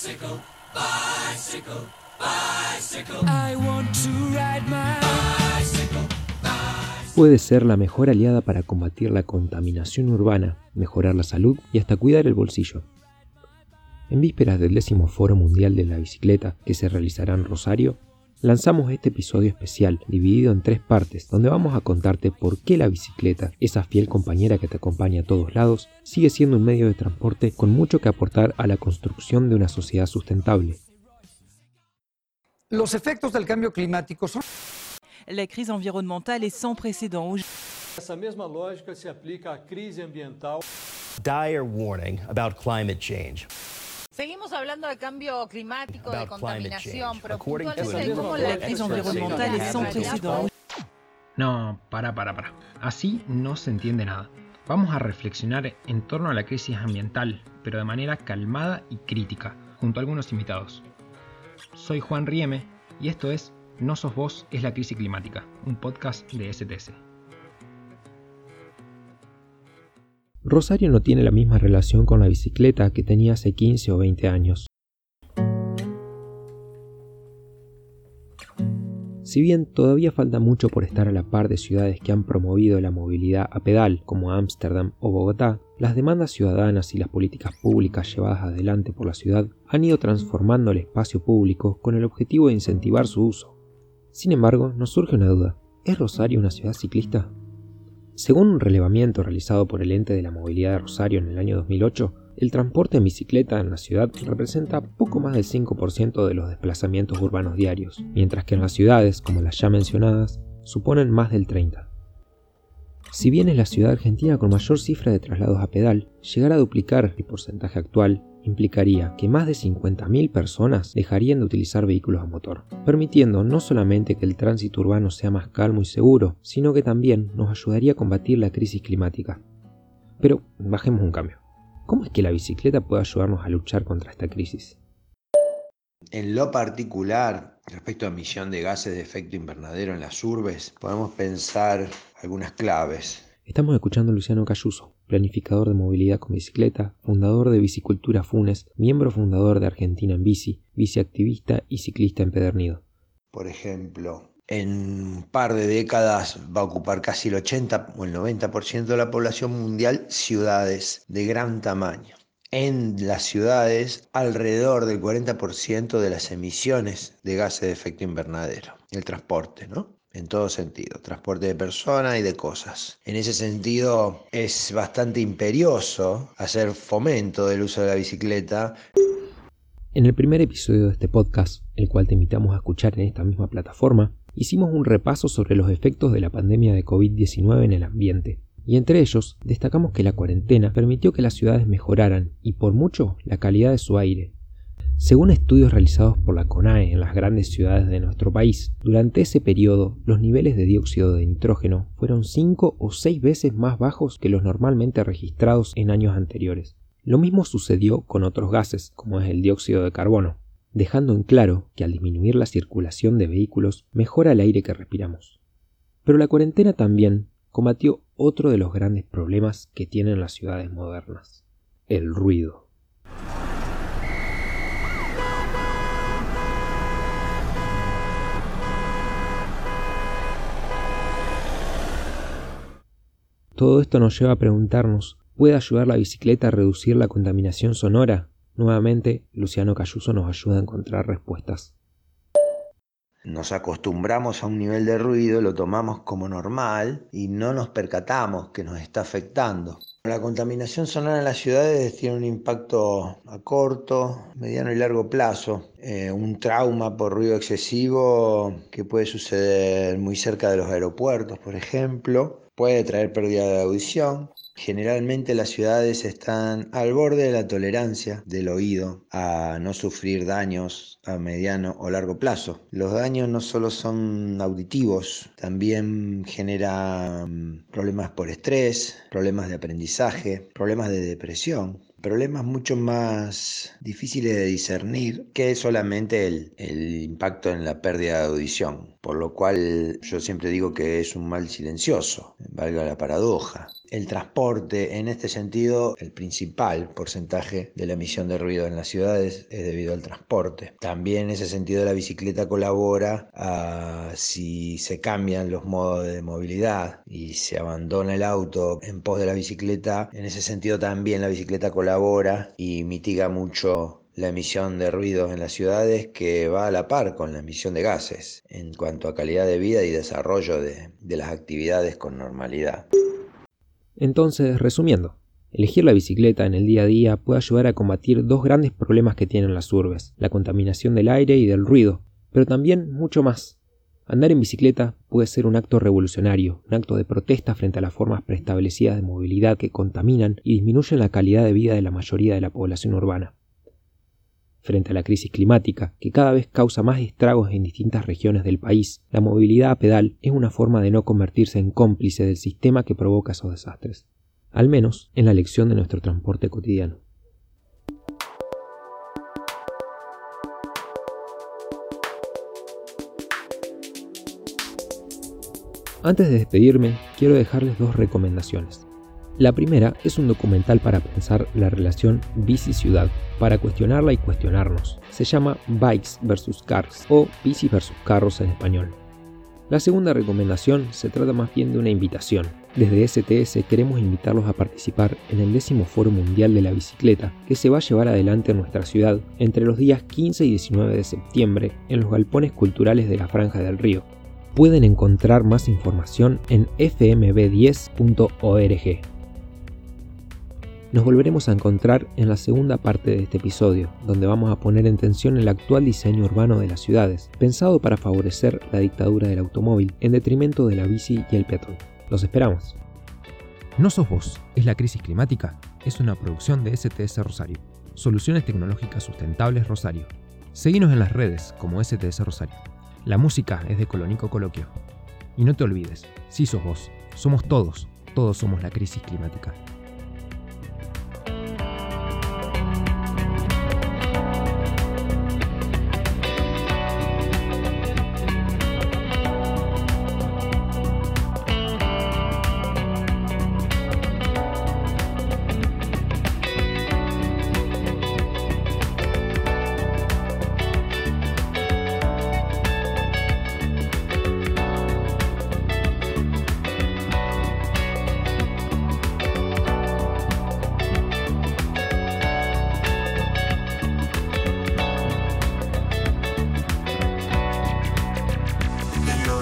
Bicycle, bicycle, bicycle. I want to ride my bicycle, bicycle. Puede ser la mejor aliada para combatir la contaminación urbana, mejorar la salud y hasta cuidar el bolsillo. En vísperas del décimo Foro Mundial de la Bicicleta que se realizará en Rosario, lanzamos este episodio especial dividido en tres partes donde vamos a contarte por qué la bicicleta, esa fiel compañera que te acompaña a todos lados, sigue siendo un medio de transporte con mucho que aportar a la construcción de una sociedad sustentable. Los efectos del cambio climático son... La crise environnementale est sans précédent. Essa mesma lógica se aplica à crise ambiental. Dire warning about climate change. Seguimos hablando de cambio climático, de contaminación, pero la crisis ambiental es sans précédent. No, para, para, para. Así no se entiende nada. Vamos a reflexionar en torno a la crisis ambiental, pero de manera calmada y crítica, junto a algunos invitados. Soy Juan Rieme y esto es No sos vos, es la crisis climática, un podcast de STS. Rosario no tiene la misma relación con la bicicleta que tenía hace 15 o 20 años. Si bien todavía falta mucho por estar a la par de ciudades que han promovido la movilidad a pedal como Ámsterdam o Bogotá, las demandas ciudadanas y las políticas públicas llevadas adelante por la ciudad han ido transformando el espacio público con el objetivo de incentivar su uso. Sin embargo, nos surge una duda. ¿Es Rosario una ciudad ciclista? Según un relevamiento realizado por el ente de la movilidad de Rosario en el año 2008, el transporte en bicicleta en la ciudad representa poco más del 5% de los desplazamientos urbanos diarios, mientras que en las ciudades, como las ya mencionadas, suponen más del 30%. Si bien es la ciudad argentina con mayor cifra de traslados a pedal, llegar a duplicar el porcentaje actual implicaría que más de 50.000 personas dejarían de utilizar vehículos a motor, permitiendo no solamente que el tránsito urbano sea más calmo y seguro, sino que también nos ayudaría a combatir la crisis climática. Pero bajemos un cambio. ¿Cómo es que la bicicleta puede ayudarnos a luchar contra esta crisis? En lo particular, respecto a emisión de gases de efecto invernadero en las urbes, podemos pensar algunas claves. Estamos escuchando a Luciano Cayuso, planificador de movilidad con bicicleta, fundador de Bicicultura Funes, miembro fundador de Argentina en Bici, biciactivista y ciclista empedernido. Por ejemplo, en un par de décadas va a ocupar casi el 80 o el 90% de la población mundial ciudades de gran tamaño. En las ciudades, alrededor del 40% de las emisiones de gases de efecto invernadero. El transporte, ¿no? En todo sentido, transporte de personas y de cosas. En ese sentido es bastante imperioso hacer fomento del uso de la bicicleta. En el primer episodio de este podcast, el cual te invitamos a escuchar en esta misma plataforma, hicimos un repaso sobre los efectos de la pandemia de COVID-19 en el ambiente. Y entre ellos destacamos que la cuarentena permitió que las ciudades mejoraran y por mucho la calidad de su aire, según estudios realizados por la CONAE en las grandes ciudades de nuestro país, durante ese periodo los niveles de dióxido de nitrógeno fueron 5 o 6 veces más bajos que los normalmente registrados en años anteriores. Lo mismo sucedió con otros gases, como es el dióxido de carbono, dejando en claro que al disminuir la circulación de vehículos mejora el aire que respiramos. Pero la cuarentena también combatió otro de los grandes problemas que tienen las ciudades modernas, el ruido. Todo esto nos lleva a preguntarnos, ¿puede ayudar la bicicleta a reducir la contaminación sonora? Nuevamente, Luciano Cayuso nos ayuda a encontrar respuestas. Nos acostumbramos a un nivel de ruido, lo tomamos como normal y no nos percatamos que nos está afectando. La contaminación sonora en las ciudades tiene un impacto a corto, mediano y largo plazo. Eh, un trauma por ruido excesivo que puede suceder muy cerca de los aeropuertos, por ejemplo, Puede traer pérdida de audición. Generalmente las ciudades están al borde de la tolerancia del oído a no sufrir daños a mediano o largo plazo. Los daños no solo son auditivos, también generan problemas por estrés, problemas de aprendizaje, problemas de depresión, problemas mucho más difíciles de discernir que solamente el, el, impacto en la pérdida de audición, por lo cual yo siempre digo que es un mal silencioso, valga la paradoja. El transporte, en este sentido, el principal porcentaje de la emisión de ruido en las ciudades es debido al transporte. También en ese sentido la bicicleta colabora si se cambian los modos de movilidad y se abandona el auto en pos de la bicicleta. En ese sentido también la bicicleta colabora y mitiga mucho la emisión de ruidos en las ciudades que va a la par con la emisión de gases en cuanto a calidad de vida y desarrollo de, de las actividades con normalidad. Entonces, resumiendo, elegir la bicicleta en el día a día puede ayudar a combatir dos grandes problemas que tienen las urbes, la contaminación del aire y del ruido, pero también mucho más. Andar en bicicleta puede ser un acto revolucionario, un acto de protesta frente a las formas preestablecidas de movilidad que contaminan y disminuyen la calidad de vida de la mayoría de la población urbana. Frente a la crisis climática, que cada vez causa más estragos en distintas regiones del país, la movilidad a pedal es una forma de no convertirse en cómplice del sistema que provoca esos desastres, al menos en la elección de nuestro transporte cotidiano. Antes de despedirme, quiero dejarles dos recomendaciones. La primera es un documental para pensar la relación bici-ciudad, para cuestionarla y cuestionarnos. Se llama Bikes vs. Cars o Bici vs. Carros en español. La segunda recomendación se trata más bien de una invitación. Desde STS queremos invitarlos a participar en el décimo Foro Mundial de la Bicicleta, que se va a llevar adelante en nuestra ciudad entre los días 15 y 19 de septiembre en los galpones culturales de la Franja del Río. Pueden encontrar más información en fmb10.org. Nos volveremos a encontrar en la segunda parte de este episodio, donde vamos a poner en tensión el actual diseño urbano de las ciudades, pensado para favorecer la dictadura del automóvil en detrimento de la bici y el peatón. Los esperamos. No sos vos, es la crisis climática, es una producción de STS Rosario. Soluciones tecnológicas sustentables Rosario. Seguinos en las redes como STS Rosario. La música es de Colonico Coloquio. Y no te olvides, si sos vos, somos todos, todos somos la crisis climática.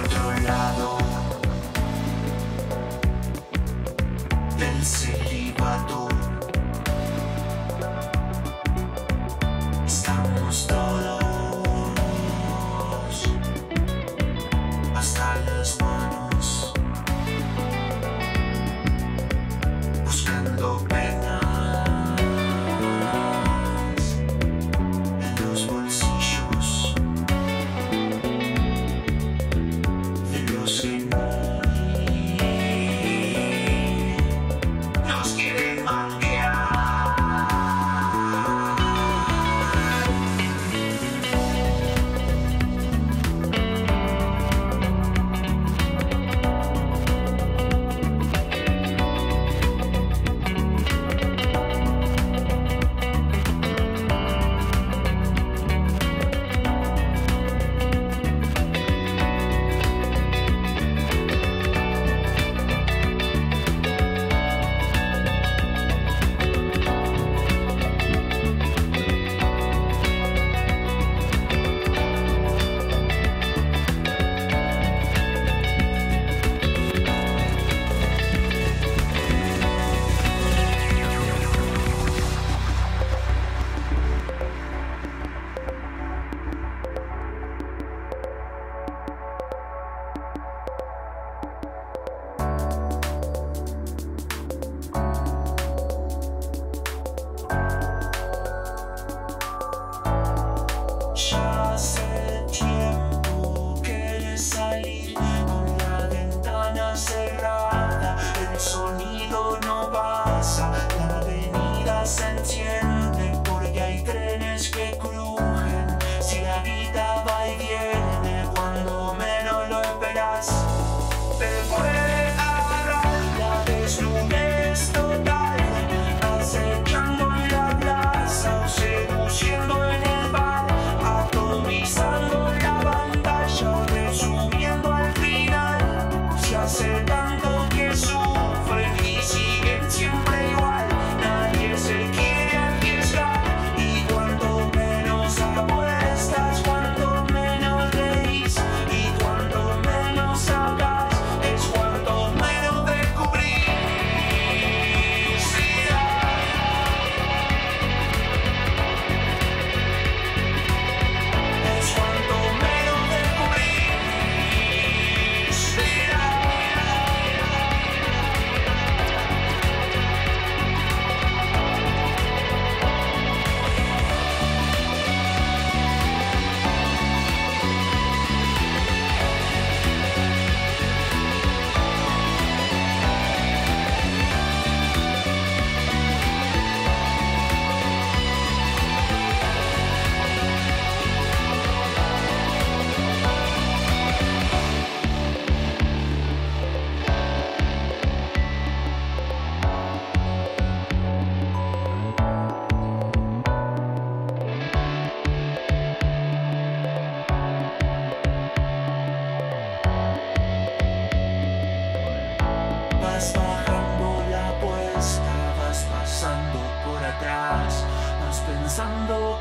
Te puede said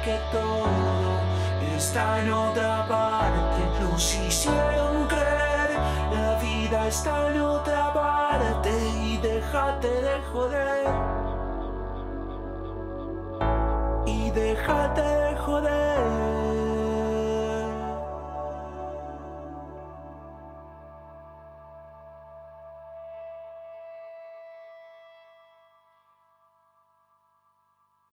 que todo está en otra parte. Nos hicieron creer, la vida está en otra parte y déjate de joder. Y déjate de joder.